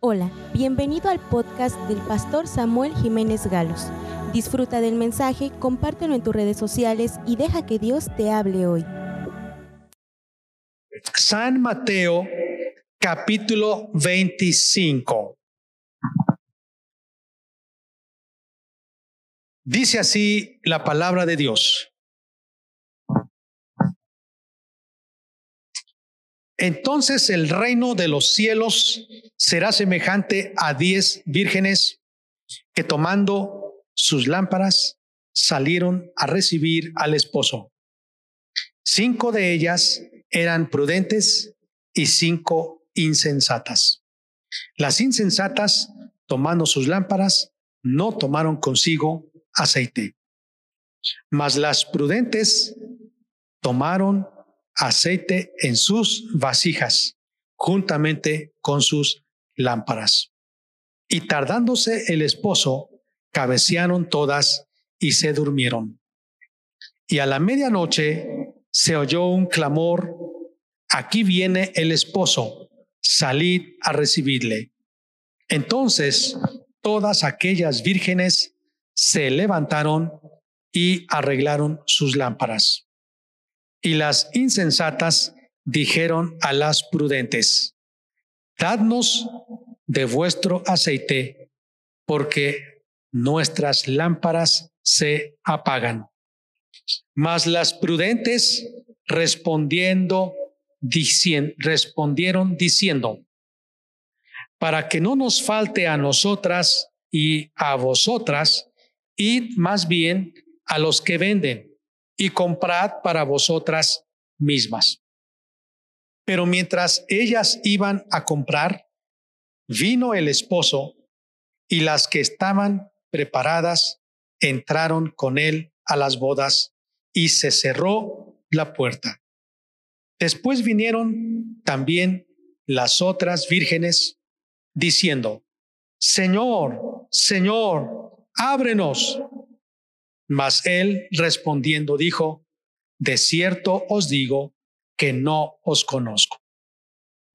Hola, bienvenido al podcast del pastor Samuel Jiménez Galos. Disfruta del mensaje, compártelo en tus redes sociales y deja que Dios te hable hoy. San Mateo capítulo 25. Dice así la palabra de Dios. Entonces el reino de los cielos será semejante a diez vírgenes que tomando sus lámparas salieron a recibir al esposo. Cinco de ellas eran prudentes y cinco insensatas. Las insensatas, tomando sus lámparas, no tomaron consigo aceite. Mas las prudentes tomaron aceite en sus vasijas, juntamente con sus lámparas. Y tardándose el esposo, cabecearon todas y se durmieron. Y a la medianoche se oyó un clamor, aquí viene el esposo, salid a recibirle. Entonces todas aquellas vírgenes se levantaron y arreglaron sus lámparas. Y las insensatas dijeron a las prudentes, dadnos de vuestro aceite, porque nuestras lámparas se apagan. Mas las prudentes respondiendo, respondieron diciendo, para que no nos falte a nosotras y a vosotras, id más bien a los que venden y comprad para vosotras mismas. Pero mientras ellas iban a comprar, vino el esposo y las que estaban preparadas entraron con él a las bodas y se cerró la puerta. Después vinieron también las otras vírgenes diciendo, Señor, Señor, ábrenos. Mas él respondiendo dijo, de cierto os digo que no os conozco.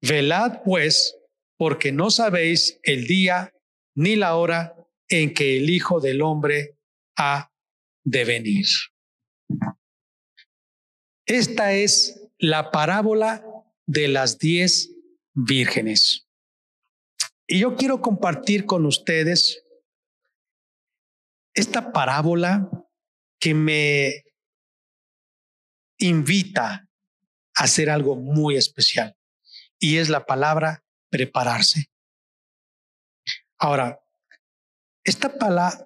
Velad pues, porque no sabéis el día ni la hora en que el Hijo del Hombre ha de venir. Esta es la parábola de las diez vírgenes. Y yo quiero compartir con ustedes esta parábola que me invita a hacer algo muy especial y es la palabra prepararse. Ahora, esta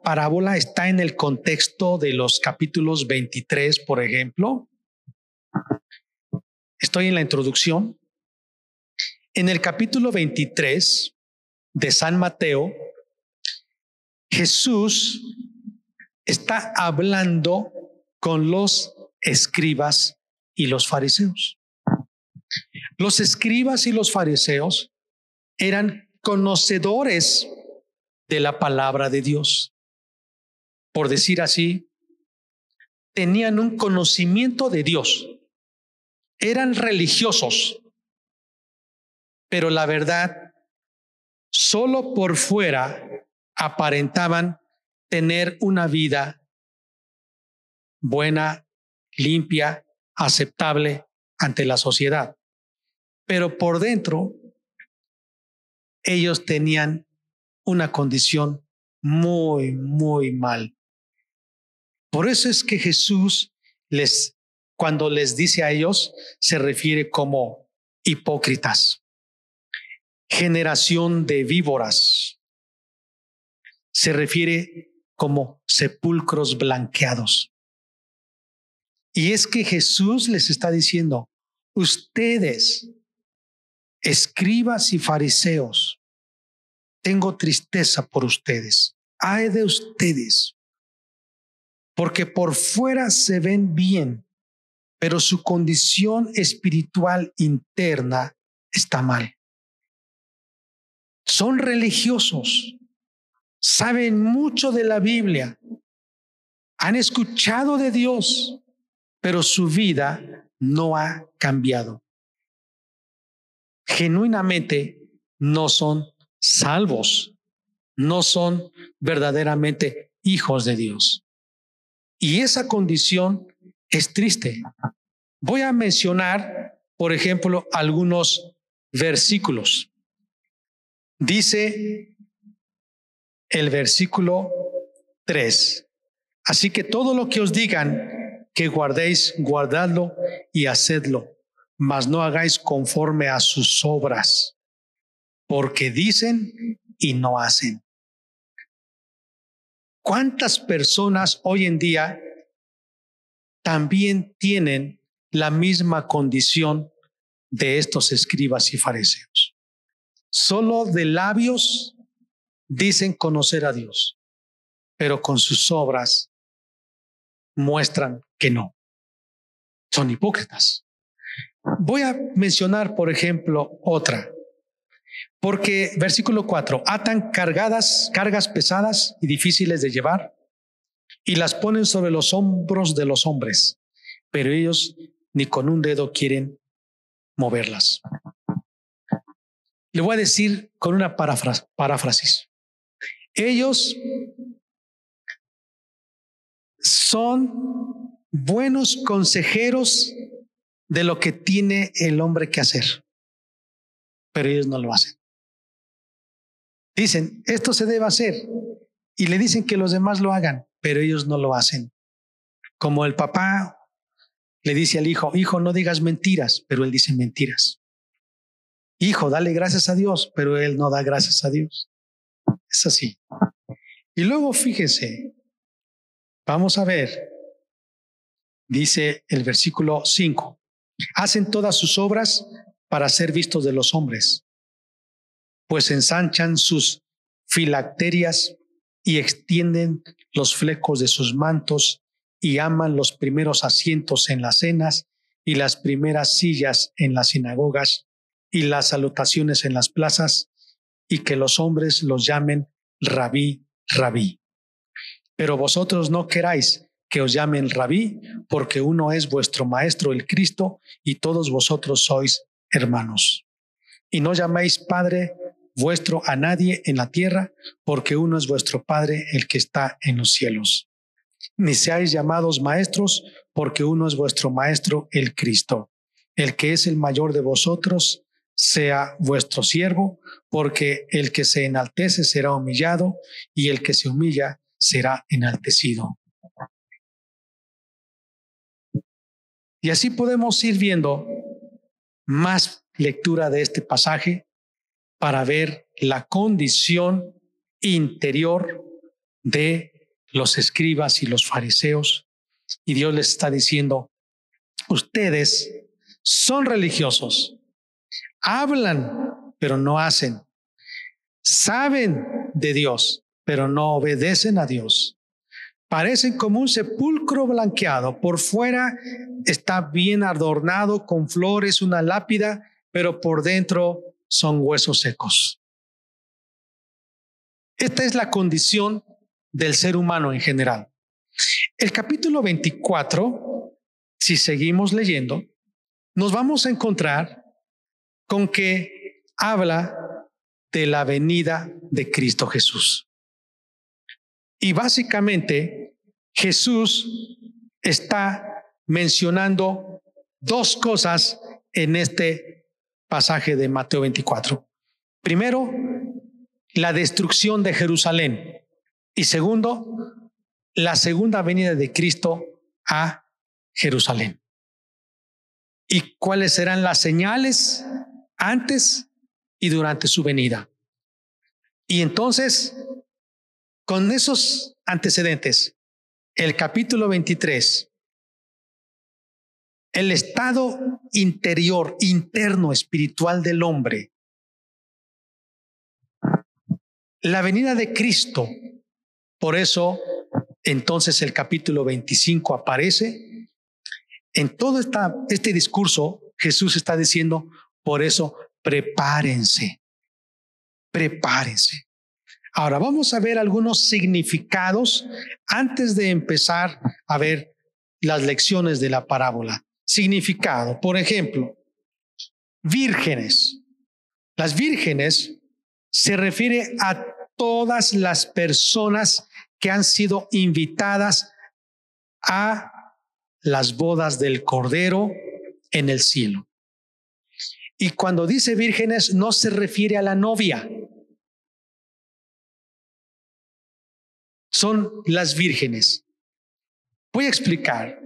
parábola está en el contexto de los capítulos 23, por ejemplo. Estoy en la introducción. En el capítulo 23 de San Mateo, Jesús está hablando con los escribas y los fariseos. Los escribas y los fariseos eran conocedores de la palabra de Dios. Por decir así, tenían un conocimiento de Dios. Eran religiosos, pero la verdad, solo por fuera aparentaban tener una vida buena, limpia, aceptable ante la sociedad. Pero por dentro, ellos tenían una condición muy, muy mal. Por eso es que Jesús les, cuando les dice a ellos, se refiere como hipócritas, generación de víboras. Se refiere como sepulcros blanqueados. Y es que Jesús les está diciendo, ustedes, escribas y fariseos, tengo tristeza por ustedes. Ay de ustedes, porque por fuera se ven bien, pero su condición espiritual interna está mal. Son religiosos, saben mucho de la Biblia, han escuchado de Dios, pero su vida no ha cambiado. Genuinamente no son salvos, no son verdaderamente hijos de Dios. Y esa condición es triste. Voy a mencionar, por ejemplo, algunos versículos. Dice el versículo 3. Así que todo lo que os digan que guardéis, guardadlo y hacedlo, mas no hagáis conforme a sus obras, porque dicen y no hacen. ¿Cuántas personas hoy en día también tienen la misma condición de estos escribas y fariseos? Solo de labios dicen conocer a Dios, pero con sus obras muestran que no. Son hipócritas. Voy a mencionar, por ejemplo, otra. Porque versículo 4, atan cargadas, cargas pesadas y difíciles de llevar y las ponen sobre los hombros de los hombres, pero ellos ni con un dedo quieren moverlas. Le voy a decir con una paráfrasis. Ellos son buenos consejeros de lo que tiene el hombre que hacer, pero ellos no lo hacen. Dicen, esto se debe hacer. Y le dicen que los demás lo hagan, pero ellos no lo hacen. Como el papá le dice al hijo, hijo, no digas mentiras, pero él dice mentiras. Hijo, dale gracias a Dios, pero él no da gracias a Dios. Es así. Y luego fíjense, vamos a ver, dice el versículo 5, hacen todas sus obras para ser vistos de los hombres pues ensanchan sus filacterias y extienden los flecos de sus mantos y aman los primeros asientos en las cenas y las primeras sillas en las sinagogas y las salutaciones en las plazas y que los hombres los llamen rabí, rabí. Pero vosotros no queráis que os llamen rabí, porque uno es vuestro maestro el Cristo y todos vosotros sois hermanos. Y no llaméis Padre vuestro a nadie en la tierra, porque uno es vuestro Padre, el que está en los cielos. Ni seáis llamados maestros, porque uno es vuestro Maestro, el Cristo. El que es el mayor de vosotros, sea vuestro siervo, porque el que se enaltece será humillado, y el que se humilla será enaltecido. Y así podemos ir viendo más lectura de este pasaje para ver la condición interior de los escribas y los fariseos. Y Dios les está diciendo, ustedes son religiosos, hablan, pero no hacen, saben de Dios, pero no obedecen a Dios. Parecen como un sepulcro blanqueado. Por fuera está bien adornado con flores, una lápida, pero por dentro son huesos secos. Esta es la condición del ser humano en general. El capítulo 24, si seguimos leyendo, nos vamos a encontrar con que habla de la venida de Cristo Jesús. Y básicamente Jesús está mencionando dos cosas en este pasaje de Mateo 24. Primero, la destrucción de Jerusalén. Y segundo, la segunda venida de Cristo a Jerusalén. ¿Y cuáles serán las señales antes y durante su venida? Y entonces, con esos antecedentes, el capítulo 23 el estado interior, interno, espiritual del hombre. La venida de Cristo. Por eso, entonces el capítulo 25 aparece. En todo este discurso, Jesús está diciendo, por eso, prepárense, prepárense. Ahora vamos a ver algunos significados antes de empezar a ver las lecciones de la parábola significado. Por ejemplo, vírgenes. Las vírgenes se refiere a todas las personas que han sido invitadas a las bodas del Cordero en el cielo. Y cuando dice vírgenes no se refiere a la novia. Son las vírgenes. Voy a explicar.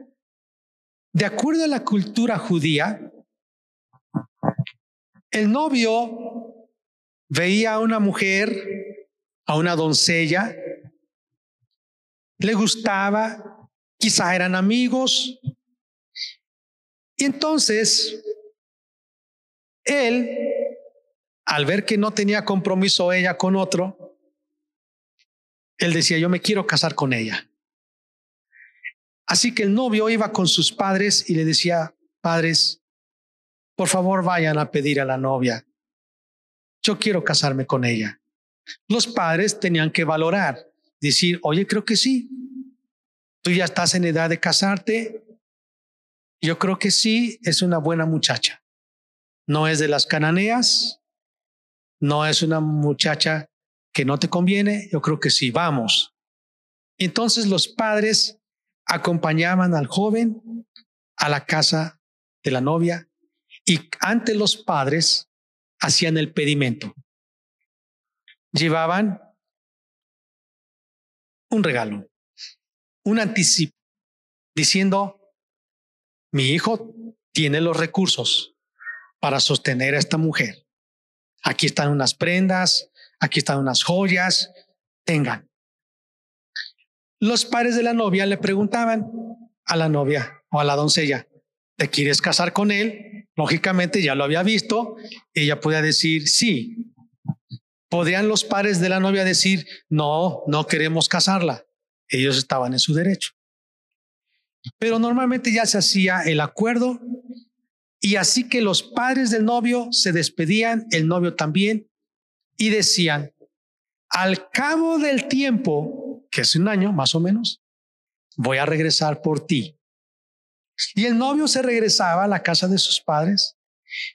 De acuerdo a la cultura judía, el novio veía a una mujer, a una doncella, le gustaba, quizá eran amigos, y entonces él, al ver que no tenía compromiso ella con otro, él decía, yo me quiero casar con ella. Así que el novio iba con sus padres y le decía, padres, por favor vayan a pedir a la novia. Yo quiero casarme con ella. Los padres tenían que valorar, decir, oye, creo que sí. Tú ya estás en edad de casarte. Yo creo que sí, es una buena muchacha no es de las cananeas, no es una muchacha que no te conviene, yo creo que sí, vamos. Entonces los padres acompañaban al joven a la casa de la novia y ante los padres hacían el pedimento. Llevaban un regalo, un anticipo, diciendo, mi hijo tiene los recursos, para sostener a esta mujer. Aquí están unas prendas, aquí están unas joyas, tengan. Los padres de la novia le preguntaban a la novia o a la doncella, ¿te quieres casar con él? Lógicamente ya lo había visto, ella podía decir sí. ¿Podrían los padres de la novia decir, no, no queremos casarla? Ellos estaban en su derecho. Pero normalmente ya se hacía el acuerdo y así que los padres del novio se despedían, el novio también, y decían, al cabo del tiempo, que es un año más o menos, voy a regresar por ti. Y el novio se regresaba a la casa de sus padres.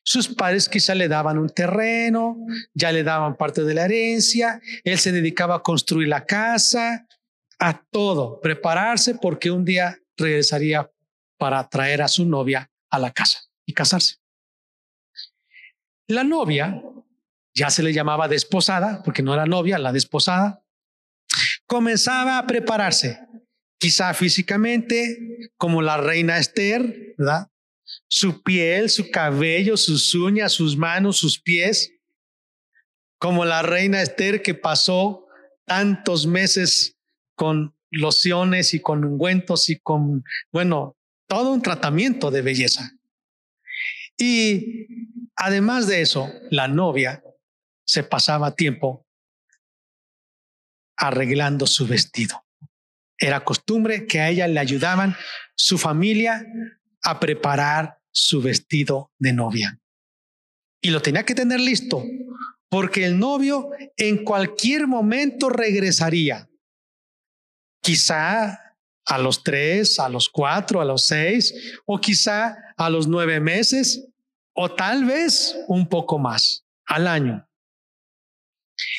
Sus padres quizá le daban un terreno, ya le daban parte de la herencia, él se dedicaba a construir la casa, a todo, prepararse porque un día regresaría para traer a su novia a la casa y casarse. La novia, ya se le llamaba desposada, porque no era novia, la desposada, comenzaba a prepararse, quizá físicamente, como la reina Esther, ¿verdad? Su piel, su cabello, sus uñas, sus manos, sus pies, como la reina Esther que pasó tantos meses con lociones y con ungüentos y con, bueno, todo un tratamiento de belleza. Y además de eso, la novia se pasaba tiempo arreglando su vestido. Era costumbre que a ella le ayudaban su familia a preparar su vestido de novia. Y lo tenía que tener listo, porque el novio en cualquier momento regresaría. Quizá a los tres, a los cuatro, a los seis, o quizá a los nueve meses, o tal vez un poco más al año.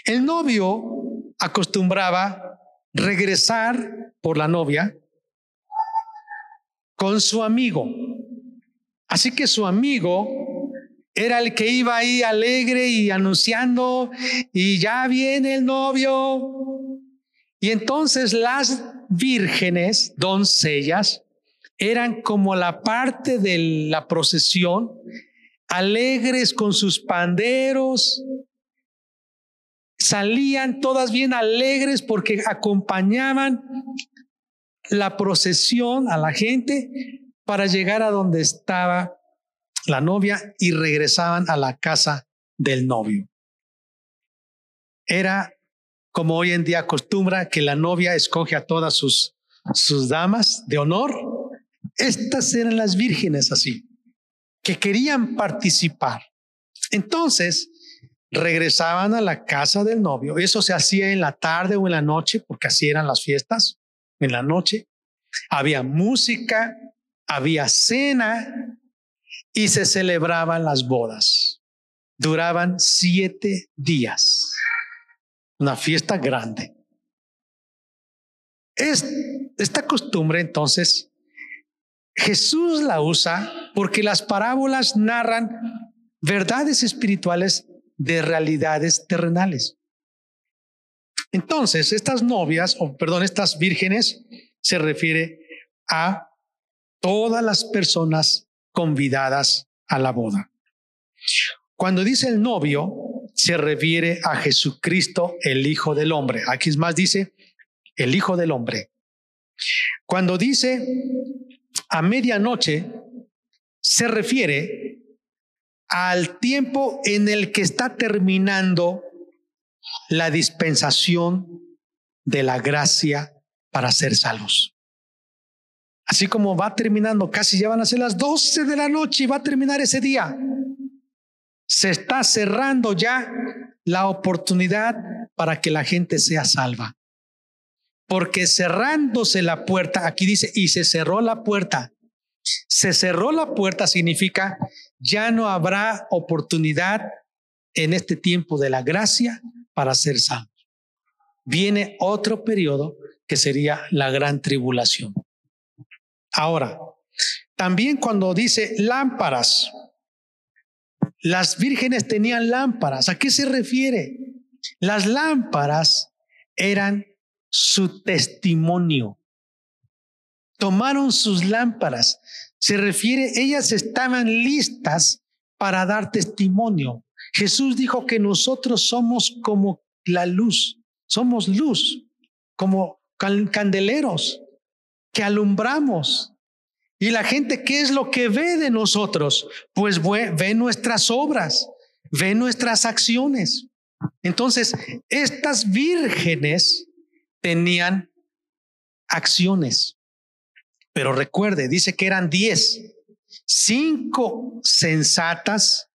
El novio acostumbraba regresar por la novia con su amigo. Así que su amigo era el que iba ahí alegre y anunciando, y ya viene el novio. Y entonces las vírgenes, doncellas, eran como la parte de la procesión, alegres con sus panderos, salían todas bien alegres porque acompañaban la procesión a la gente para llegar a donde estaba la novia y regresaban a la casa del novio. Era como hoy en día acostumbra que la novia escoge a todas sus, sus damas de honor. Estas eran las vírgenes así, que querían participar. Entonces, regresaban a la casa del novio. Eso se hacía en la tarde o en la noche, porque así eran las fiestas, en la noche. Había música, había cena y se celebraban las bodas. Duraban siete días. Una fiesta grande. Es, esta costumbre entonces Jesús la usa porque las parábolas narran verdades espirituales de realidades terrenales. Entonces, estas novias, o perdón, estas vírgenes, se refiere a todas las personas convidadas a la boda. Cuando dice el novio, se refiere a Jesucristo, el Hijo del Hombre. Aquí es más dice el Hijo del Hombre. Cuando dice a medianoche, se refiere al tiempo en el que está terminando la dispensación de la gracia para ser salvos. Así como va terminando, casi ya van a ser las 12 de la noche y va a terminar ese día. Se está cerrando ya la oportunidad para que la gente sea salva. Porque cerrándose la puerta, aquí dice, y se cerró la puerta. Se cerró la puerta significa ya no habrá oportunidad en este tiempo de la gracia para ser salvos. Viene otro periodo que sería la gran tribulación. Ahora, también cuando dice lámparas, las vírgenes tenían lámparas. ¿A qué se refiere? Las lámparas eran su testimonio. Tomaron sus lámparas. Se refiere, ellas estaban listas para dar testimonio. Jesús dijo que nosotros somos como la luz, somos luz, como candeleros que alumbramos. Y la gente, ¿qué es lo que ve de nosotros? Pues ve nuestras obras, ve nuestras acciones. Entonces, estas vírgenes tenían acciones. Pero recuerde, dice que eran diez, cinco sensatas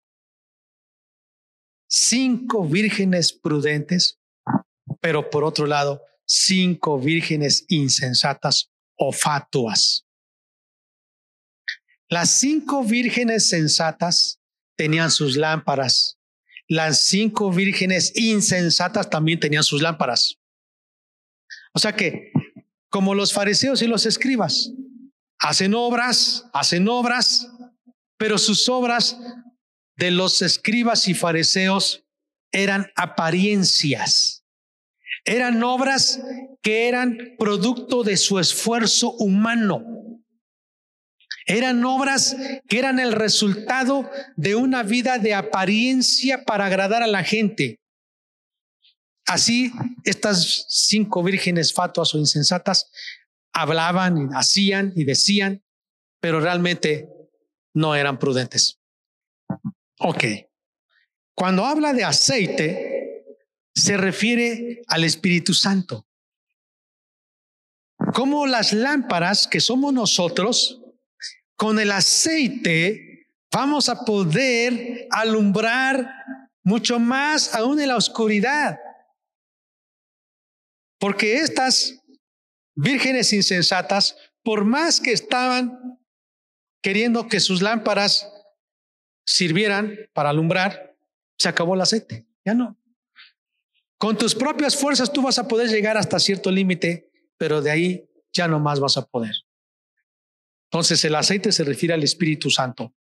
cinco vírgenes prudentes, pero por otro lado, cinco vírgenes insensatas o fatuas. Las cinco vírgenes sensatas tenían sus lámparas. Las cinco vírgenes insensatas también tenían sus lámparas. O sea que, como los fariseos y los escribas, hacen obras, hacen obras, pero sus obras de los escribas y fariseos eran apariencias, eran obras que eran producto de su esfuerzo humano. Eran obras que eran el resultado de una vida de apariencia para agradar a la gente. Así, estas cinco vírgenes fatuas o insensatas hablaban hacían y decían, pero realmente no eran prudentes. Ok. Cuando habla de aceite, se refiere al Espíritu Santo. Como las lámparas que somos nosotros, con el aceite vamos a poder alumbrar mucho más aún en la oscuridad. Porque estas vírgenes insensatas, por más que estaban queriendo que sus lámparas sirvieran para alumbrar, se acabó el aceite. Ya no. Con tus propias fuerzas tú vas a poder llegar hasta cierto límite, pero de ahí ya no más vas a poder. Entonces el aceite se refiere al Espíritu Santo,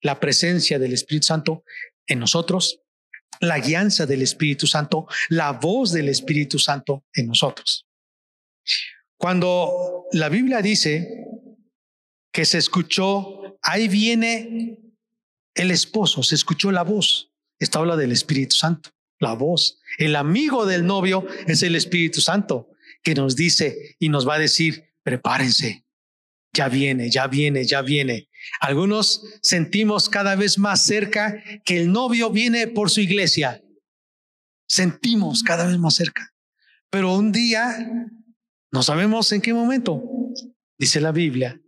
la presencia del Espíritu Santo en nosotros, la guianza del Espíritu Santo, la voz del Espíritu Santo en nosotros. Cuando la Biblia dice que se escuchó, ahí viene el esposo, se escuchó la voz. Esto habla del Espíritu Santo, la voz. El amigo del novio es el Espíritu Santo que nos dice y nos va a decir, prepárense, ya viene, ya viene, ya viene. Algunos sentimos cada vez más cerca que el novio viene por su iglesia. Sentimos cada vez más cerca. Pero un día, no sabemos en qué momento, dice la Biblia,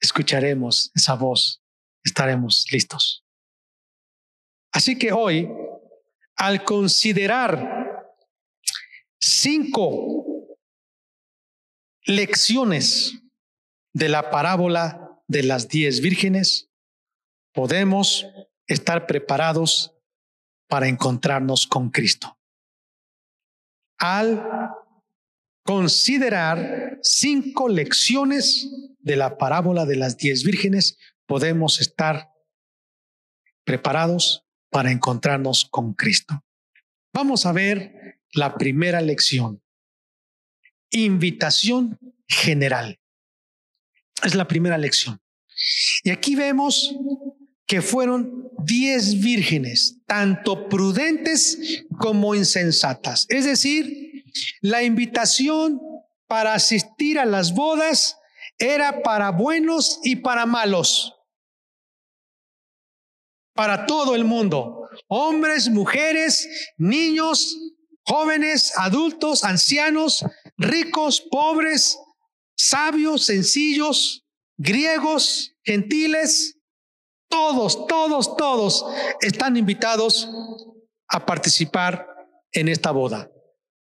escucharemos esa voz estaremos listos. Así que hoy, al considerar cinco lecciones de la parábola de las diez vírgenes, podemos estar preparados para encontrarnos con Cristo. al considerar cinco lecciones de la parábola de las diez vírgenes, podemos estar preparados para encontrarnos con Cristo. Vamos a ver la primera lección. Invitación general. Es la primera lección. Y aquí vemos que fueron diez vírgenes, tanto prudentes como insensatas. Es decir, la invitación para asistir a las bodas era para buenos y para malos. Para todo el mundo. Hombres, mujeres, niños, jóvenes, adultos, ancianos, ricos, pobres, sabios, sencillos, griegos, gentiles, todos, todos, todos están invitados a participar en esta boda.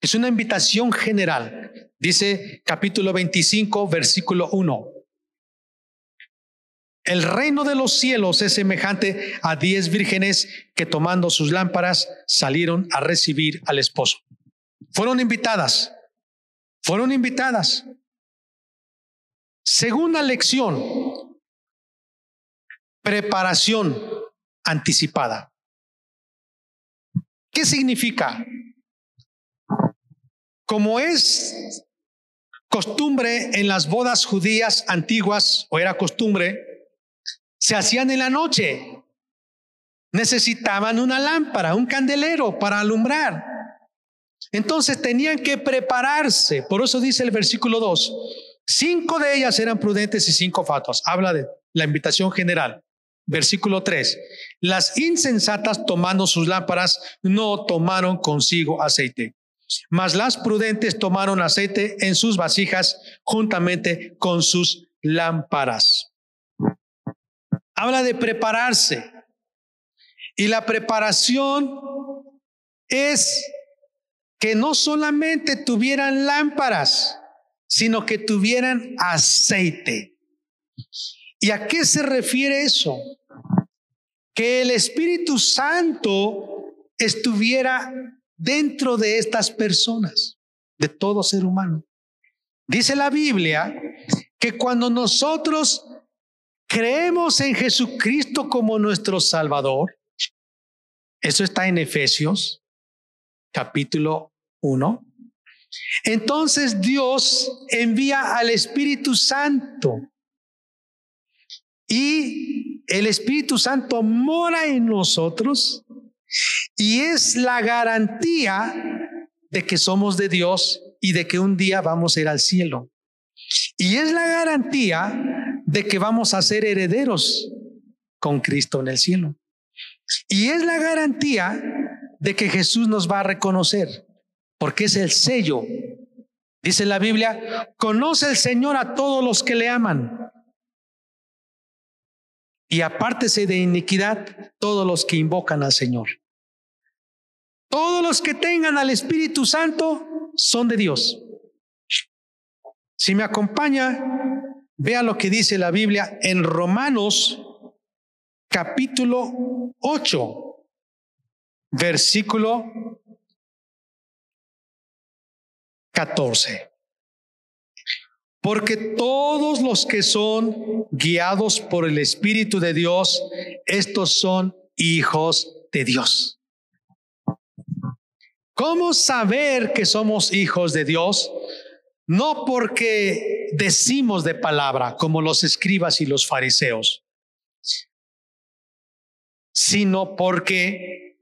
Es una invitación general. Dice capítulo 25, versículo 1. El reino de los cielos es semejante a diez vírgenes que tomando sus lámparas salieron a recibir al esposo. Fueron invitadas, fueron invitadas. Segunda lección, preparación anticipada. ¿Qué significa? Como es costumbre en las bodas judías antiguas, o era costumbre, se hacían en la noche. Necesitaban una lámpara, un candelero para alumbrar. Entonces tenían que prepararse. Por eso dice el versículo 2, cinco de ellas eran prudentes y cinco fatos. Habla de la invitación general. Versículo 3. Las insensatas tomando sus lámparas no tomaron consigo aceite, mas las prudentes tomaron aceite en sus vasijas juntamente con sus lámparas. Habla de prepararse. Y la preparación es que no solamente tuvieran lámparas, sino que tuvieran aceite. ¿Y a qué se refiere eso? Que el Espíritu Santo estuviera dentro de estas personas, de todo ser humano. Dice la Biblia que cuando nosotros creemos en Jesucristo como nuestro Salvador, eso está en Efesios capítulo 1. Entonces Dios envía al Espíritu Santo y el Espíritu Santo mora en nosotros y es la garantía de que somos de Dios y de que un día vamos a ir al cielo. Y es la garantía de que vamos a ser herederos con Cristo en el cielo. Y es la garantía de que Jesús nos va a reconocer, porque es el sello. Dice la Biblia, conoce el Señor a todos los que le aman y apártese de iniquidad todos los que invocan al Señor. Todos los que tengan al Espíritu Santo son de Dios. Si me acompaña, vea lo que dice la Biblia en Romanos capítulo 8, versículo 14. Porque todos los que son guiados por el Espíritu de Dios, estos son hijos de Dios. ¿Cómo saber que somos hijos de Dios? No porque decimos de palabra, como los escribas y los fariseos, sino porque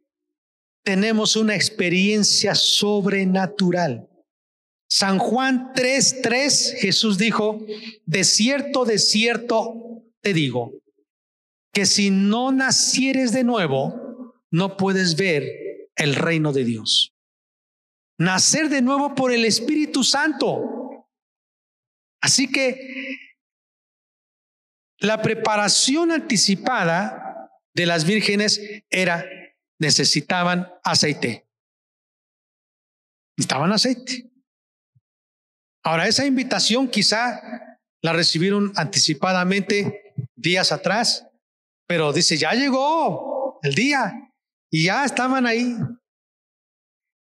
tenemos una experiencia sobrenatural. San Juan 3:3, Jesús dijo, de cierto, de cierto te digo, que si no nacieres de nuevo, no puedes ver el reino de Dios. Nacer de nuevo por el Espíritu Santo. Así que la preparación anticipada de las vírgenes era, necesitaban aceite. Necesitaban aceite. Ahora, esa invitación quizá la recibieron anticipadamente días atrás, pero dice, ya llegó el día y ya estaban ahí.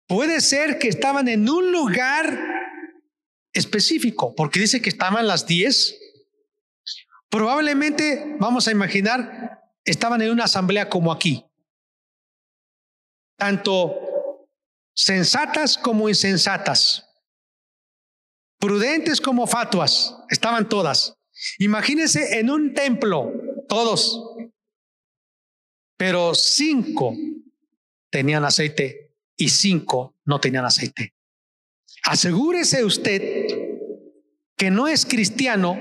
Puede ser que estaban en un lugar específico, porque dice que estaban las diez. Probablemente, vamos a imaginar, estaban en una asamblea como aquí. Tanto sensatas como insensatas, prudentes como fatuas, estaban todas. Imagínense en un templo, todos, pero cinco tenían aceite y cinco no tenían aceite. Asegúrese usted que no es cristiano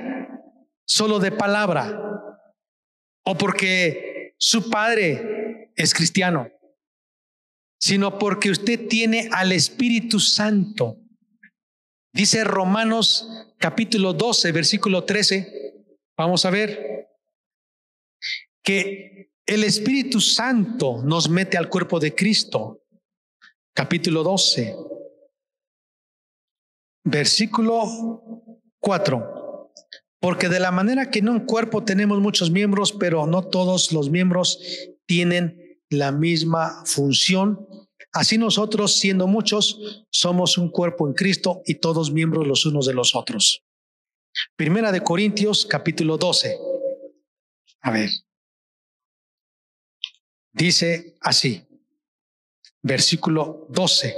solo de palabra o porque su padre es cristiano, sino porque usted tiene al Espíritu Santo. Dice Romanos capítulo 12, versículo 13. Vamos a ver que el Espíritu Santo nos mete al cuerpo de Cristo. Capítulo 12, versículo 4. Porque de la manera que en un cuerpo tenemos muchos miembros, pero no todos los miembros tienen la misma función, así nosotros, siendo muchos, somos un cuerpo en Cristo y todos miembros los unos de los otros. Primera de Corintios, capítulo 12. A ver. Dice así, versículo 12.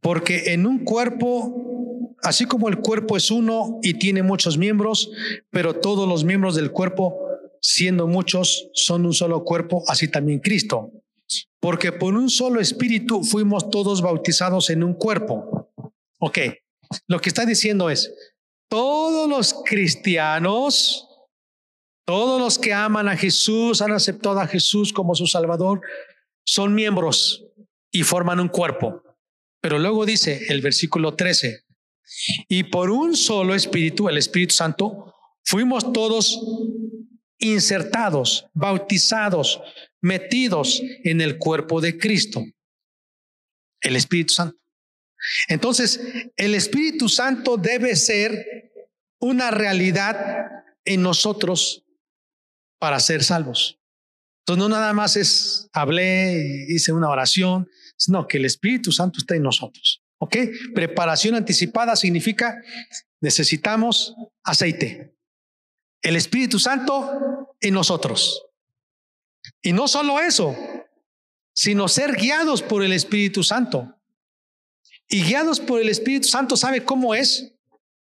Porque en un cuerpo, así como el cuerpo es uno y tiene muchos miembros, pero todos los miembros del cuerpo, siendo muchos, son un solo cuerpo, así también Cristo. Porque por un solo espíritu fuimos todos bautizados en un cuerpo. Ok, lo que está diciendo es, todos los cristianos, todos los que aman a Jesús, han aceptado a Jesús como su Salvador, son miembros y forman un cuerpo. Pero luego dice el versículo 13, y por un solo Espíritu, el Espíritu Santo, fuimos todos insertados, bautizados, metidos en el cuerpo de Cristo, el Espíritu Santo. Entonces, el Espíritu Santo debe ser una realidad en nosotros para ser salvos. Entonces no nada más es hablé, hice una oración, sino que el Espíritu Santo está en nosotros. ¿Ok? Preparación anticipada significa necesitamos aceite. El Espíritu Santo en nosotros. Y no solo eso, sino ser guiados por el Espíritu Santo. Y guiados por el Espíritu Santo, ¿sabe cómo es?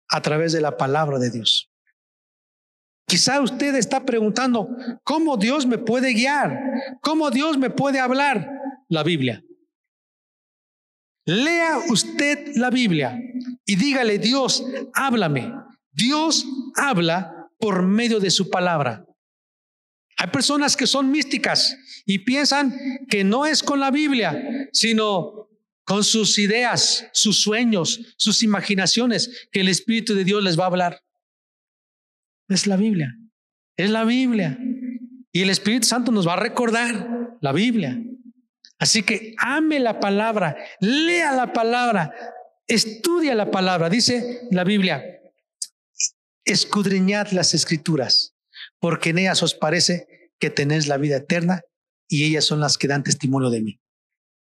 A través de la palabra de Dios. Quizá usted está preguntando, ¿cómo Dios me puede guiar? ¿Cómo Dios me puede hablar? La Biblia. Lea usted la Biblia y dígale, Dios, háblame. Dios habla por medio de su palabra. Hay personas que son místicas y piensan que no es con la Biblia, sino con sus ideas, sus sueños, sus imaginaciones, que el Espíritu de Dios les va a hablar. Es la Biblia. Es la Biblia. Y el Espíritu Santo nos va a recordar la Biblia. Así que ame la palabra, lea la palabra, estudia la palabra. Dice la Biblia, escudriñad las escrituras, porque en ellas os parece que tenéis la vida eterna y ellas son las que dan testimonio de mí.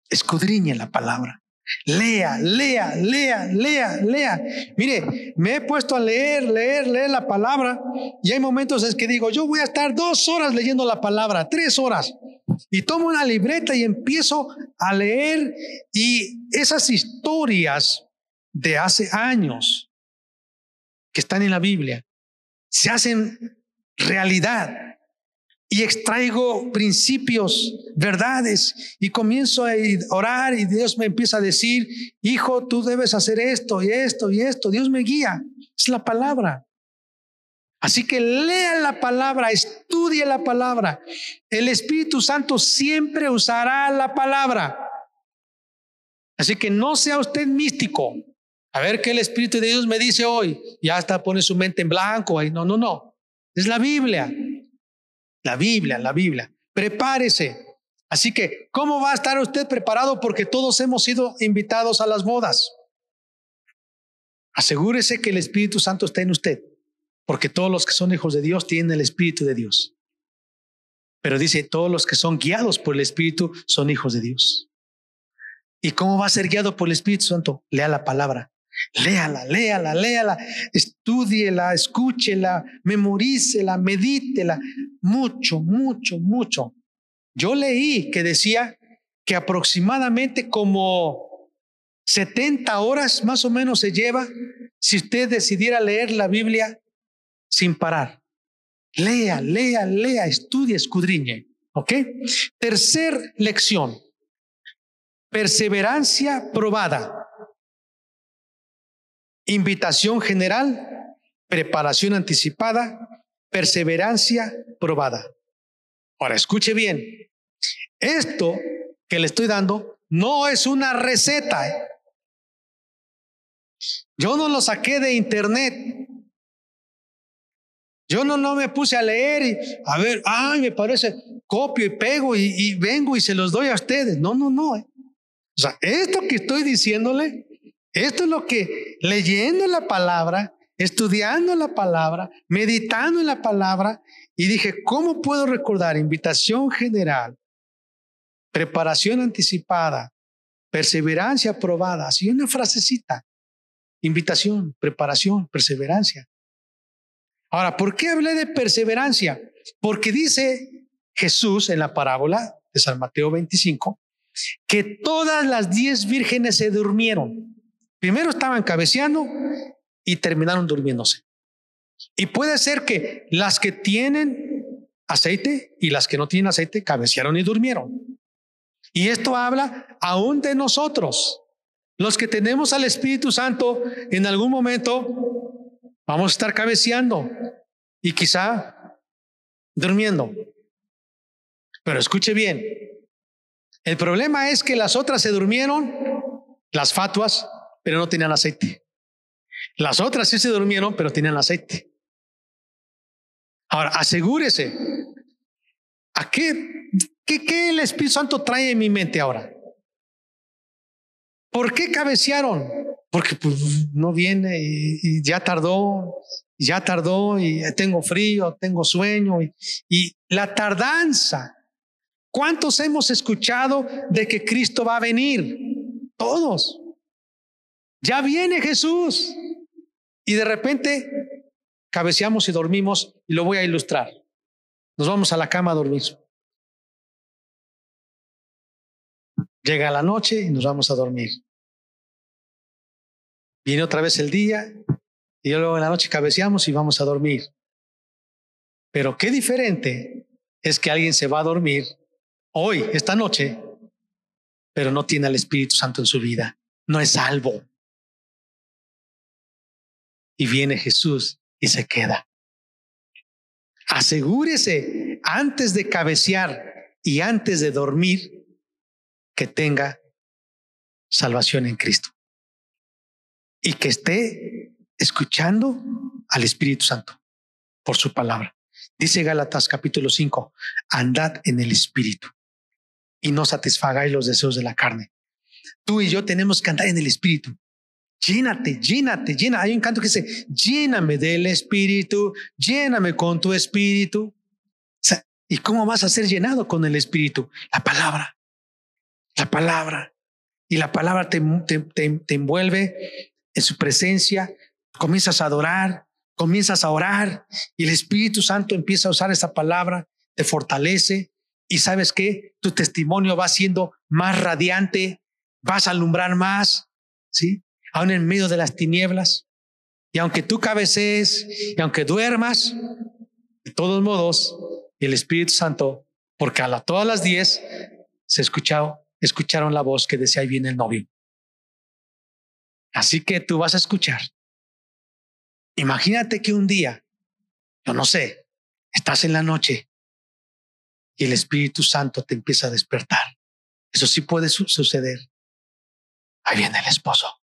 Escudriñe la palabra. Lea, lea, lea, lea, lea. Mire, me he puesto a leer, leer, leer la palabra y hay momentos en que digo, yo voy a estar dos horas leyendo la palabra, tres horas. Y tomo una libreta y empiezo a leer y esas historias de hace años que están en la Biblia se hacen realidad y extraigo principios, verdades, y comienzo a orar y Dios me empieza a decir, hijo, tú debes hacer esto y esto y esto. Dios me guía. Es la palabra. Así que lea la palabra, estudie la palabra. El Espíritu Santo siempre usará la palabra. Así que no sea usted místico. A ver qué el Espíritu de Dios me dice hoy. Ya hasta pone su mente en blanco. Ahí. No, no, no. Es la Biblia. La Biblia, la Biblia. Prepárese. Así que, ¿cómo va a estar usted preparado? Porque todos hemos sido invitados a las bodas. Asegúrese que el Espíritu Santo está en usted, porque todos los que son hijos de Dios tienen el Espíritu de Dios. Pero dice, todos los que son guiados por el Espíritu son hijos de Dios. ¿Y cómo va a ser guiado por el Espíritu Santo? Lea la palabra. Léala, léala, léala, estúdiela, escúchela, memorícela, medítela. Mucho, mucho, mucho. Yo leí que decía que aproximadamente como 70 horas más o menos se lleva si usted decidiera leer la Biblia sin parar. Lea, lea, lea, estudie, escudriñe. ¿Ok? Tercer lección. Perseverancia probada. Invitación general, preparación anticipada, perseverancia probada. Ahora, escuche bien. Esto que le estoy dando no es una receta. ¿eh? Yo no lo saqué de internet. Yo no, no me puse a leer y a ver, ay, me parece, copio y pego y, vengo y se los doy a ustedes. No, no, no. ¿eh? O sea, esto que estoy diciéndole, esto es lo que leyendo la palabra, estudiando la palabra, meditando en la palabra, y dije, ¿cómo puedo recordar invitación general, preparación anticipada, perseverancia aprobada? Así una frasecita. Invitación, preparación, perseverancia. Ahora, ¿por qué hablé de perseverancia? Porque dice Jesús en la parábola de San Mateo 25 que todas las diez vírgenes se durmieron. Primero estaban cabeceando y terminaron durmiéndose. Y puede ser que las que tienen aceite y las que no tienen aceite cabecearon y durmieron. Y esto habla aún de nosotros. Los que tenemos al Espíritu Santo, en algún momento vamos a estar cabeceando y quizá durmiendo. Pero escuche bien, el problema es que las otras se durmieron, las fatuas, pero no tenían aceite. Las otras sí se durmieron, pero tenían aceite. Ahora, asegúrese. ¿A qué, qué, qué el Espíritu Santo trae en mi mente ahora? ¿Por qué cabecearon? Porque pues, no viene y, ya tardó, ya tardó y tengo frío, tengo sueño y, y la tardanza. ¿Cuántos hemos escuchado de que Cristo va a venir? Todos. Ya viene Jesús. Y de repente cabeceamos y dormimos y lo voy a ilustrar. Nos vamos a la cama a dormir. Llega la noche y nos vamos a dormir. Viene otra vez el día y luego en la noche cabeceamos y vamos a dormir. Pero qué diferente es que alguien se va a dormir hoy, esta noche, pero no tiene al Espíritu Santo en su vida. No es salvo. Y viene Jesús y se queda. Asegúrese antes de cabecear y antes de dormir que tenga salvación en Cristo y que esté escuchando al Espíritu Santo por su palabra. Dice Gálatas capítulo 5, andad en el Espíritu y no satisfagáis los deseos de la carne. Tú y yo tenemos que andar en el Espíritu. Llénate, llénate, llena. Hay un canto que dice, lléname del Espíritu, lléname con tu Espíritu. ¿Y cómo vas a ser llenado con el Espíritu? La palabra, la palabra. Y la palabra te, te envuelve en su presencia, comienzas a adorar, comienzas a orar y el Espíritu Santo empieza a usar esa palabra, te fortalece y sabes que tu testimonio va siendo más radiante, vas a alumbrar más, ¿sí? Aún en medio de las tinieblas. Y aunque tú cabecees y aunque duermas, de todos modos, el Espíritu Santo, porque a la, todas las diez se escuchó, escucharon la voz que decía, ahí viene el novio. Así que tú vas a escuchar. Imagínate que un día, yo no sé, estás en la noche y el Espíritu Santo te empieza a despertar. Eso sí puede suceder. Ahí viene el esposo.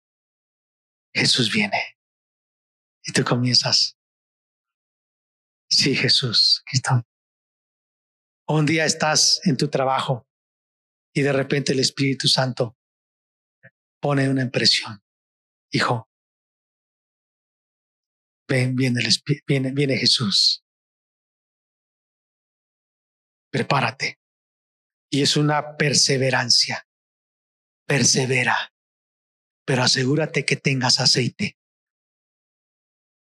Jesús viene. Y tú comienzas. Sí, Jesús, aquí. Un día estás en tu trabajo y de repente el Espíritu Santo pone una impresión hijo, ven, viene, el, viene, viene Jesús. Prepárate. Y es una perseverancia. persevera, pero asegúrate que tengas aceite.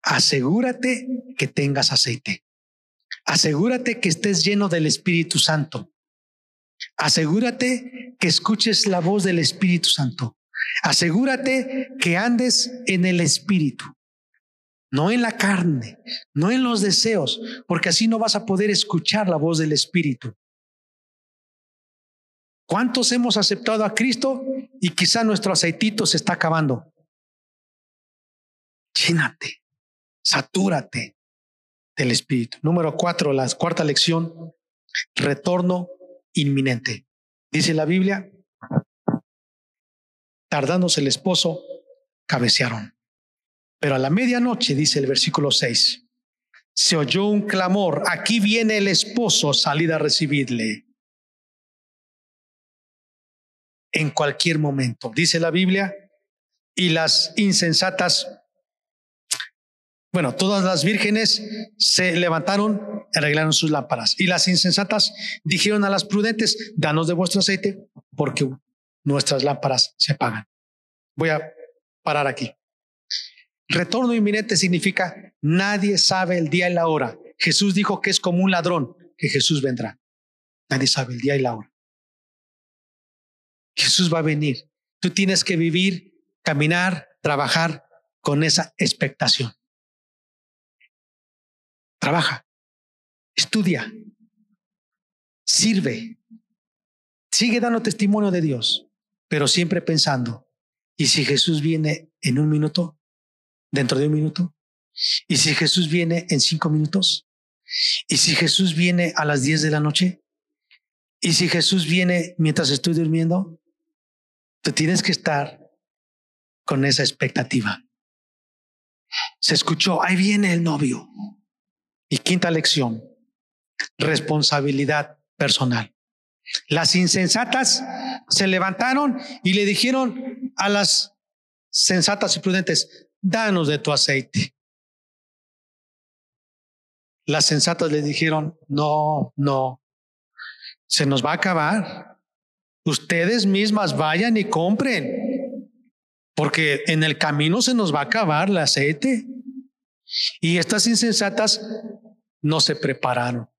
Asegúrate que tengas aceite. Asegúrate que estés lleno del Espíritu Santo. Asegúrate que escuches la voz del Espíritu Santo. Asegúrate que andes en el Espíritu, no en la carne, no en los deseos, porque así no vas a poder escuchar la voz del Espíritu. ¿Cuántos hemos aceptado a Cristo y quizá nuestro aceitito se está acabando? Llénate, satúrate del Espíritu. Número cuatro, la cuarta lección, retorno inminente. Dice la Biblia, tardándose el esposo, cabecearon. Pero a la medianoche, dice el versículo 6, se oyó un clamor, aquí viene el esposo, salid a recibirle. En cualquier momento, dice la Biblia, y las insensatas, bueno, todas las vírgenes se levantaron, arreglaron sus lámparas, y las insensatas dijeron a las prudentes, danos de vuestro aceite, porque nuestras lámparas se apagan. Voy a parar aquí. Retorno inminente significa nadie sabe el día y la hora. Jesús dijo que es como un ladrón, que Jesús vendrá. Nadie sabe el día y la hora. Jesús va a venir. Tú tienes que vivir, caminar, trabajar con esa expectación. Trabaja, estudia, sirve, sigue dando testimonio de Dios, pero siempre pensando, ¿y si Jesús viene en un minuto? ¿Dentro de un minuto? ¿Y si Jesús viene en cinco minutos? ¿Y si Jesús viene a las diez de la noche? ¿Y si Jesús viene mientras estoy durmiendo? Tú tienes que estar con esa expectativa. Se escuchó, ahí viene el novio. Y quinta lección, responsabilidad personal. Las insensatas se levantaron y le dijeron a las sensatas y prudentes, danos de tu aceite. Las sensatas le dijeron, no, no, se nos va a acabar. Ustedes mismas vayan y compren, porque en el camino se nos va a acabar el aceite. Y estas insensatas no se prepararon.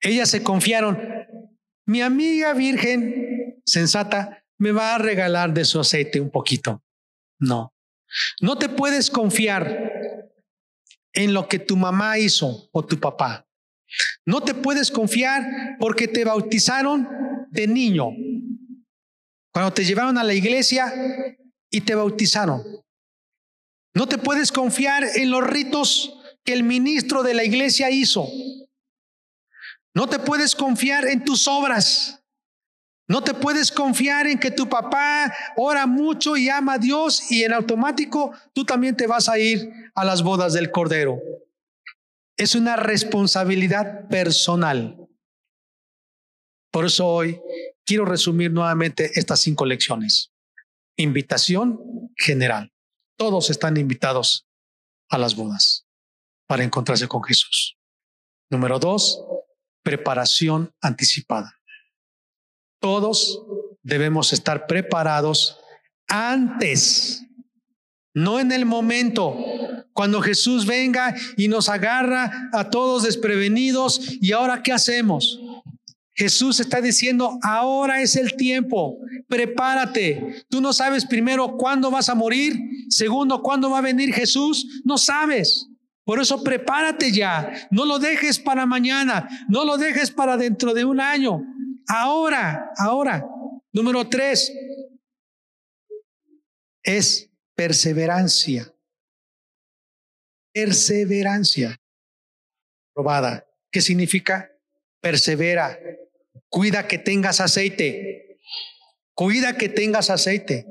Ellas se confiaron. Mi amiga virgen sensata me va a regalar de su aceite un poquito. No, no te puedes confiar en lo que tu mamá hizo o tu papá. No te puedes confiar porque te bautizaron de niño, cuando te llevaron a la iglesia y te bautizaron. No te puedes confiar en los ritos que el ministro de la iglesia hizo. No te puedes confiar en tus obras. No te puedes confiar en que tu papá ora mucho y ama a Dios y en automático tú también te vas a ir a las bodas del Cordero. Es una responsabilidad personal. Por eso hoy quiero resumir nuevamente estas cinco lecciones. Invitación general. Todos están invitados a las bodas para encontrarse con Jesús. Número dos, preparación anticipada. Todos debemos estar preparados antes, no en el momento, cuando Jesús venga y nos agarra a todos desprevenidos y ahora ¿qué hacemos? Jesús está diciendo, ahora es el tiempo, prepárate. Tú no sabes primero cuándo vas a morir, segundo, cuándo va a venir Jesús, no sabes. Por eso prepárate ya, no lo dejes para mañana, no lo dejes para dentro de un año. Ahora, ahora. Número tres es perseverancia. Perseverancia. Probada. ¿Qué significa? Persevera, Cuida que tengas aceite. Cuida que tengas aceite.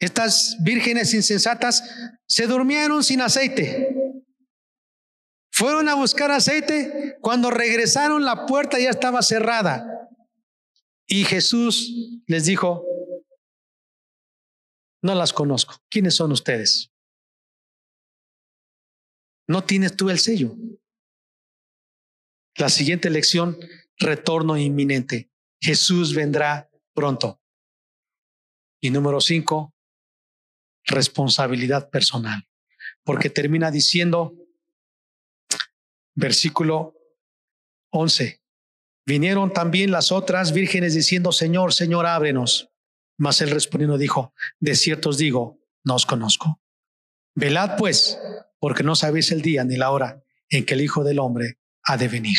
Estas vírgenes insensatas se durmieron sin aceite. Fueron a buscar aceite. Cuando regresaron la puerta ya estaba cerrada. Y Jesús les dijo, no las conozco. ¿Quiénes son ustedes? No tienes tú el sello. La siguiente lección retorno inminente. Jesús vendrá pronto. Y número cinco, responsabilidad personal. Porque termina diciendo, versículo 11, vinieron también las otras vírgenes diciendo, Señor, Señor, ábrenos. Mas él respondiendo dijo, de cierto os digo, no os conozco. Velad pues, porque no sabéis el día ni la hora en que el Hijo del Hombre ha de venir.